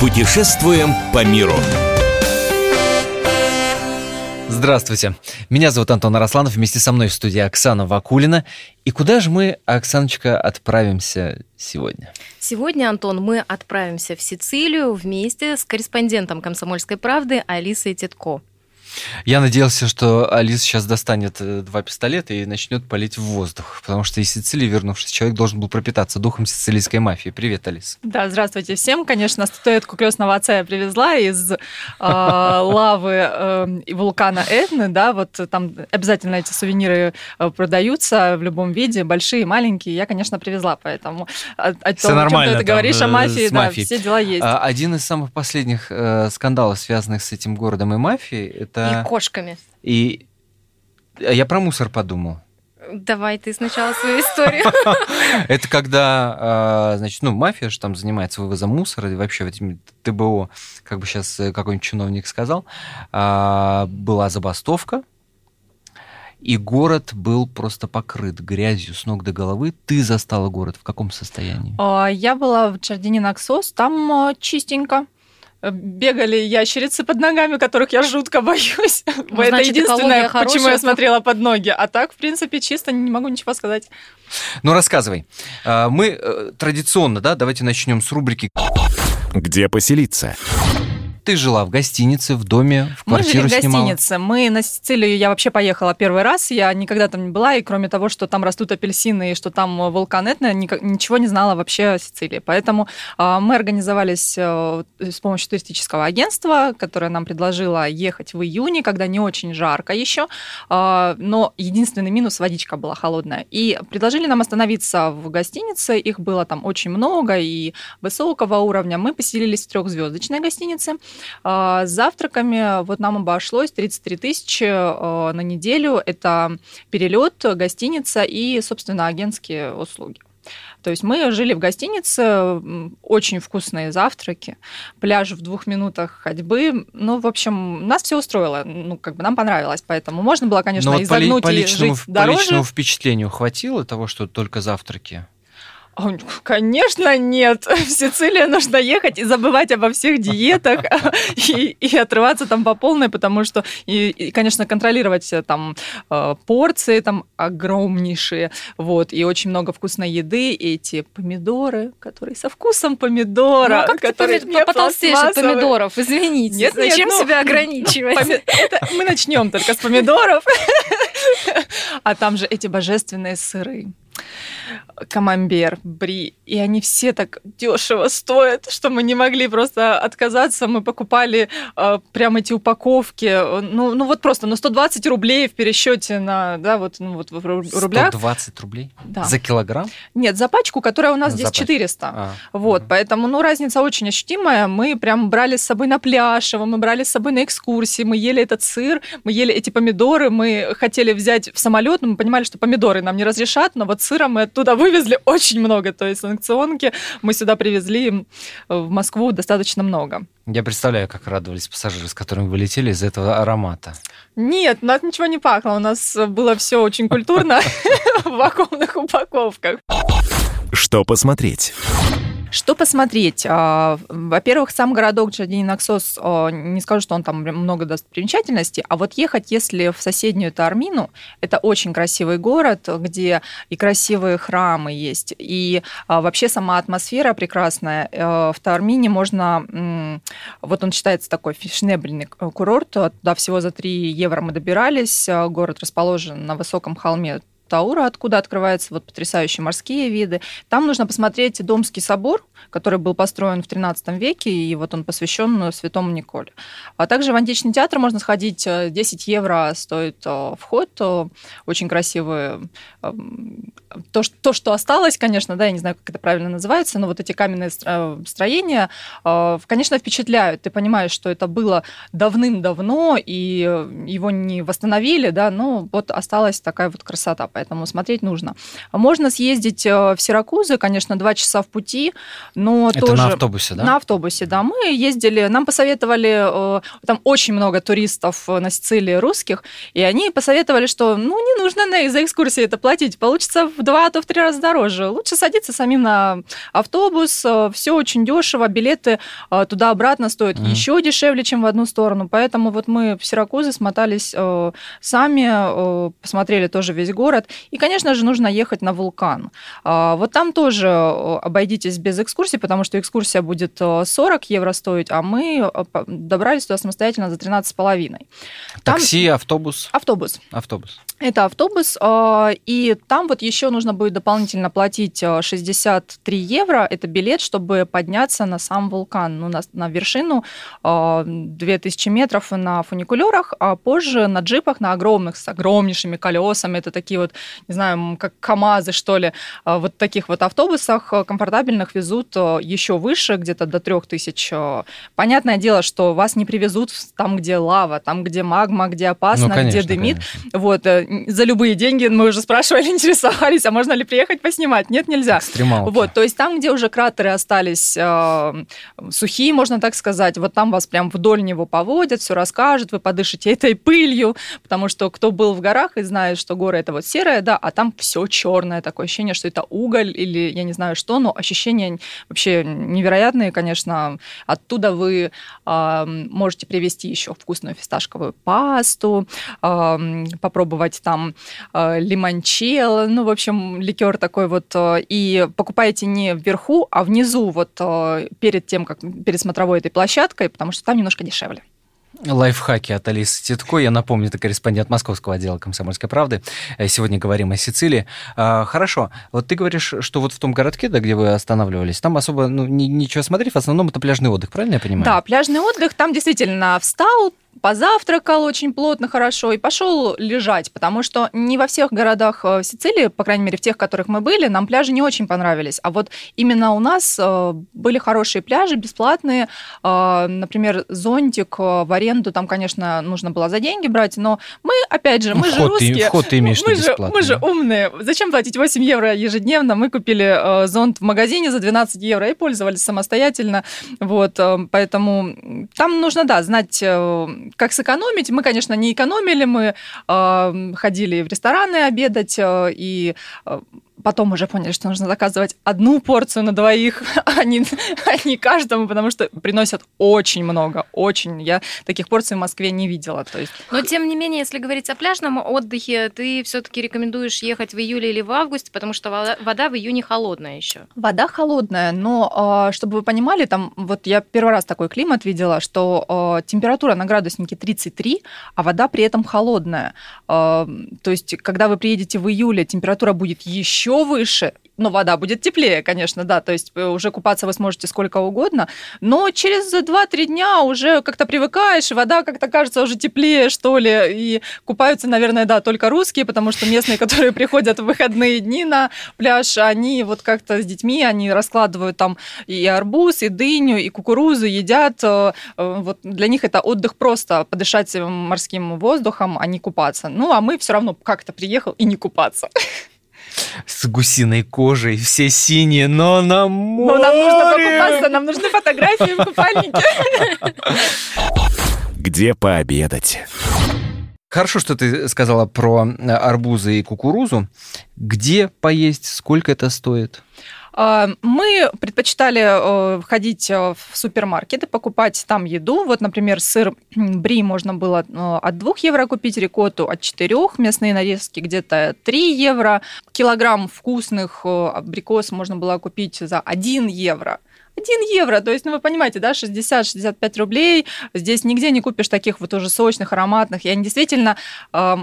Путешествуем по миру. Здравствуйте. Меня зовут Антон Арасланов. Вместе со мной в студии Оксана Вакулина. И куда же мы, Оксаночка, отправимся сегодня? Сегодня, Антон, мы отправимся в Сицилию вместе с корреспондентом «Комсомольской правды» Алисой Титко. Я надеялся, что Алиса сейчас достанет э, два пистолета и начнет палить в воздух, потому что из Сицилии вернувшись человек должен был пропитаться духом сицилийской мафии. Привет, Алис. Да, здравствуйте всем. Конечно, статуэтку крестного отца я привезла из э, лавы э, вулкана Этны, да, вот там обязательно эти сувениры э, продаются в любом виде, большие, маленькие. Я, конечно, привезла, поэтому о, о Все том, нормально, чем ты говоришь о э, мафии, да, мафией. все дела есть. А, Один из самых последних э, скандалов, связанных с этим городом и мафией, это... И кошками. И я про мусор подумал. Давай ты сначала свою историю. Это когда, а, значит, ну, мафия же там занимается вывозом мусора, и вообще в этим ТБО, как бы сейчас какой-нибудь чиновник сказал, а, была забастовка, и город был просто покрыт грязью с ног до головы. Ты застала город в каком состоянии? А, Я была в Джардине Наксос, там э, чистенько. Э, Бегали ящерицы под ногами, которых я жутко боюсь. Это Ну, значит, единственное, экология почему хорошая. я смотрела под ноги. А так, в принципе, чисто не могу ничего сказать. Ну, рассказывай. А, Мы э, традиционно, да, давайте начнем с рубрики Где поселиться? «Ты жила в гостинице, в доме, в Мы жили квартиру в снимала». гостинице. Мы на Сицилию, я вообще поехала первый раз, я никогда там не была, и кроме того, что там растут апельсины и что там э, вулкан Этна, ничего не знала вообще о Сицилии. Поэтому а, мы организовались э, с помощью туристического агентства, которое нам предложило ехать в июне, когда не очень жарко еще, а, но единственный минус – водичка была холодная. И предложили нам остановиться в гостинице, их было там очень много и высокого уровня. Мы поселились в трехзвездочной гостинице, С завтраками вот нам обошлось 33 тысячи э, на неделю. Это перелет, гостиница и, собственно, агентские услуги. То есть мы жили в гостинице, очень вкусные завтраки, пляж в двух минутах ходьбы. Ну, в общем, нас все устроило. Ну, как бы нам понравилось. Поэтому можно было, конечно, Но вот по, ли- изогнуть по и личному, жить по дороже. личному впечатлению хватило того, что только завтраки? О, Конечно, нет. В Сицилию нужно ехать и забывать обо всех диетах и, и отрываться там по полной, потому что, и, и, конечно, контролировать э, там э, порции там огромнейшие, вот, и очень много вкусной еды, и эти помидоры, которые со вкусом помидора, Ну, а как ты которые не потолстеешь от помидоров? Извините. Нет, нет, Зачем ну, себя ограничивать? Поми- это мы начнем только с помидоров. А там же эти божественные сыры. Камамбер, бри, и они все так дешево стоят, что мы не могли просто отказаться. Мы покупали э, прям эти упаковки, ну, ну вот просто, ну 120 рублей в пересчете на, да, вот, ну вот в ру- рублях. 120 рублей? Да. За килограмм? Нет, за пачку, которая у нас За здесь пачку. 400. А, Вот, мгм. поэтому, ну, разница очень ощутимая. Мы прям брали с собой на пляж, его, мы брали с собой на экскурсии, мы ели этот сыр, мы ели эти помидоры, мы хотели взять в самолет, но мы понимали, что помидоры нам не разрешат, но вот сыра мы оттуда вывезли очень много, то есть санкционки мы сюда привезли в Москву достаточно много. Я представляю, как радовались пассажиры, с которыми вы летели из-за этого аромата. Нет, у нас ничего не пахло, у нас было все очень культурно в вакуумных упаковках. Что посмотреть? Что посмотреть? А, Во-первых, сам городок Джардини Наксос, а, не скажу, что он там много достопримечательностей, а вот ехать, если в соседнюю Таармину, это очень красивый город, где и красивые храмы есть, и а, вообще сама атмосфера прекрасная. В Таармине можно, вот он считается такой фешнебельный курорт, туда всего за 3 евро мы добирались, город расположен на высоком холме Таура, откуда открываются вот потрясающие морские виды. Там нужно посмотреть Домский собор, который был построен в 13 веке, и вот он посвящен святому Николе. А также в античный театр можно сходить, э, 10 евро стоит э, вход, э, очень красивые. То, то, что осталось, конечно, да, я не знаю, как это правильно называется, но вот эти каменные стро- строения, э, конечно, впечатляют. Ты понимаешь, что это было давным-давно, и э, его не восстановили, да, но вот осталась такая вот красота. Поэтому смотреть нужно. Можно съездить в Сиракузы, конечно, два часа в пути, но Это тоже... на автобусе, да? На автобусе, да. Мы ездили, нам посоветовали, там очень много туристов на Сицилии русских, и они посоветовали, что ну не нужно на, за экскурсии это платить, получится в два, а то в три раза дороже. Лучше садиться самим на автобус, все очень дешево, билеты туда-обратно стоят mm. еще дешевле, чем в одну сторону. Поэтому вот мы в Сиракузы смотались э, сами, э, посмотрели тоже весь город. И, конечно же, нужно ехать на вулкан. Э, вот там тоже обойдитесь без экскурсии, потому что экскурсия будет 40 евро стоить, а мы добрались туда самостоятельно за 13,5. Там... Такси, автобус? Автобус. Автобус. Это автобус, и там вот еще нужно будет дополнительно платить 63 евро. Это билет, чтобы подняться на сам вулкан, ну, на, на вершину 2000 метров на фуникулерах, а позже на джипах, на огромных, с огромнейшими колесами. Это такие вот, не знаю, как КАМАЗы, что ли. Вот таких вот автобусах комфортабельных везут еще выше, где-то до 3000. Понятное дело, что вас не привезут там, где лава, там, где магма, где опасно, ну, конечно, где дымит. Конечно. Вот за любые деньги мы уже спрашивали, интересовались, а можно ли приехать поснимать? Нет, нельзя. Экстремалки. Вот, то есть там, где уже кратеры остались э, сухие, можно так сказать, вот там вас прям вдоль него поводят, все расскажут, вы подышите этой пылью, потому что кто был в горах и знает, что горы это вот серое, да, а там все черное, такое ощущение, что это уголь или я не знаю что, но ощущения вообще невероятные, конечно. Оттуда вы э, можете привезти еще вкусную фисташковую пасту, э, попробовать там э, лимончелло, ну, в общем, ликер такой вот, э, и покупаете не вверху, а внизу, вот э, перед тем, как перед смотровой этой площадкой, потому что там немножко дешевле. Лайфхаки от Алисы Титко. Я напомню, это корреспондент Московского отдела «Комсомольской правды». Э, сегодня говорим о Сицилии. А, хорошо. Вот ты говоришь, что вот в том городке, да, где вы останавливались, там особо ну, ничего смотреть, в основном это пляжный отдых, правильно я понимаю? Да, пляжный отдых. Там действительно встал, позавтракал очень плотно, хорошо, и пошел лежать, потому что не во всех городах э, Сицилии, по крайней мере, в тех, в которых мы были, нам пляжи не очень понравились. А вот именно у нас э, были хорошие пляжи, бесплатные. Э, например, зонтик в аренду, там, конечно, нужно было за деньги брать, но мы, опять же, мы вход же русские. Ты, вход ты имеешь мы, же, мы же умные. Зачем платить 8 евро ежедневно? Мы купили зонт в магазине за 12 евро и пользовались самостоятельно. Вот, поэтому там нужно, да, знать как сэкономить? Мы, конечно, не экономили, мы э, ходили в рестораны обедать, э, и э, потом уже поняли, что нужно заказывать одну порцию на двоих, а не, а не каждому, потому что приносят очень много, очень. Я таких порций в Москве не видела. То есть... Но, тем не менее, если говорить о пляжном отдыхе, ты все-таки рекомендуешь ехать в июле или в августе, потому что вода в июне холодная еще. Вода холодная, но, а, чтобы вы понимали, там, вот я первый раз такой климат видела, что а, температура на градуснике 33, а вода при этом холодная. А, то есть, когда вы приедете в июле, температура будет еще еще выше, но вода будет теплее, конечно, да, то есть э, уже купаться вы сможете сколько угодно, но через 2-3 дня уже как-то привыкаешь, вода как-то кажется уже теплее, что ли, и купаются, наверное, да, только русские, потому что местные, которые приходят в выходные дни на пляж, они вот как-то с детьми, они раскладывают там и арбуз, и дыню, и кукурузу, едят, э, э, вот для них это отдых просто, подышать морским воздухом, а не купаться. Ну, а мы все равно как-то приехал и не купаться. с гусиной кожей, все синие, но на море. Но нам нужно покупаться, нам нужны фотографии в купальнике. Где пообедать? Хорошо, что ты сказала про арбузы и кукурузу. Где поесть, сколько это стоит? А, мы предпочитали э, ходить э, в супермаркеты, покупать там еду. Вот, например, сыр бри можно было э, от 2 евро купить, рикотту от 4, мясные нарезки где-то 3 евро. Килограмм вкусных абрикос можно было купить за 1 евро. 1 евро, то есть, ну, вы понимаете, да, 60-65 рублей, здесь нигде не купишь таких вот уже сочных, ароматных, и они действительно э,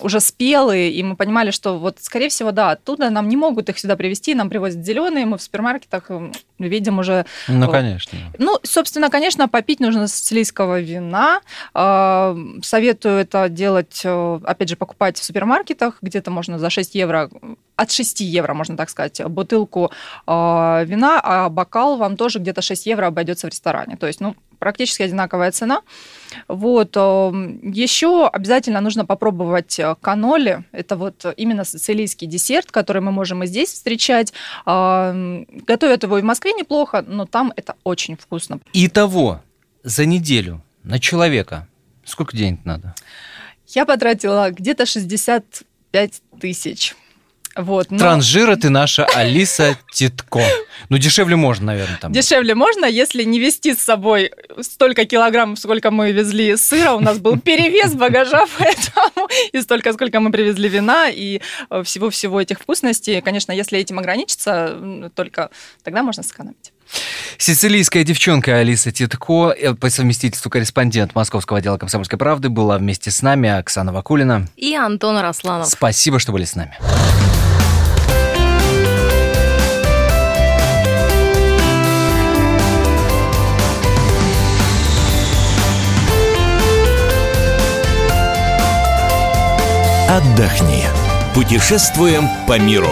уже спелые, и мы понимали, что вот, скорее всего, да, оттуда нам не могут их сюда привезти, нам привозят зеленые, мы в супермаркетах видим уже... Ну, конечно. Ну, собственно, конечно, попить нужно сицилийского вина, э, советую это делать, э, опять же, покупать в супермаркетах, где-то можно за 6 евро от 6 евро, можно так сказать, бутылку э, вина, а бокал вам тоже где-то 6 евро обойдется в ресторане. То есть, ну, практически одинаковая цена. Вот. Еще обязательно нужно попробовать каноли. Это вот именно сицилийский десерт, который мы можем и здесь встречать. Готовят его и в Москве неплохо, но там это очень вкусно. Итого, за неделю на человека сколько денег надо? Я потратила где-то 65 тысяч. Вот, но... Транжира ты наша Алиса Титко. Ну, дешевле можно, наверное, там. Дешевле можно, если не вести с собой столько килограммов, сколько мы везли сыра. У нас был перевес багажа, поэтому и столько, сколько мы привезли вина и э, всего-всего этих вкусностей. Конечно, если этим ограничиться, только тогда можно сэкономить. Сицилийская девчонка Алиса Титко, э, по совместительству корреспондент Московского отдела «Комсомольской правды», была вместе с нами Оксана Вакулина. И Антон Росланов. Спасибо, что были с нами. Отдохни. Путешествуем по миру.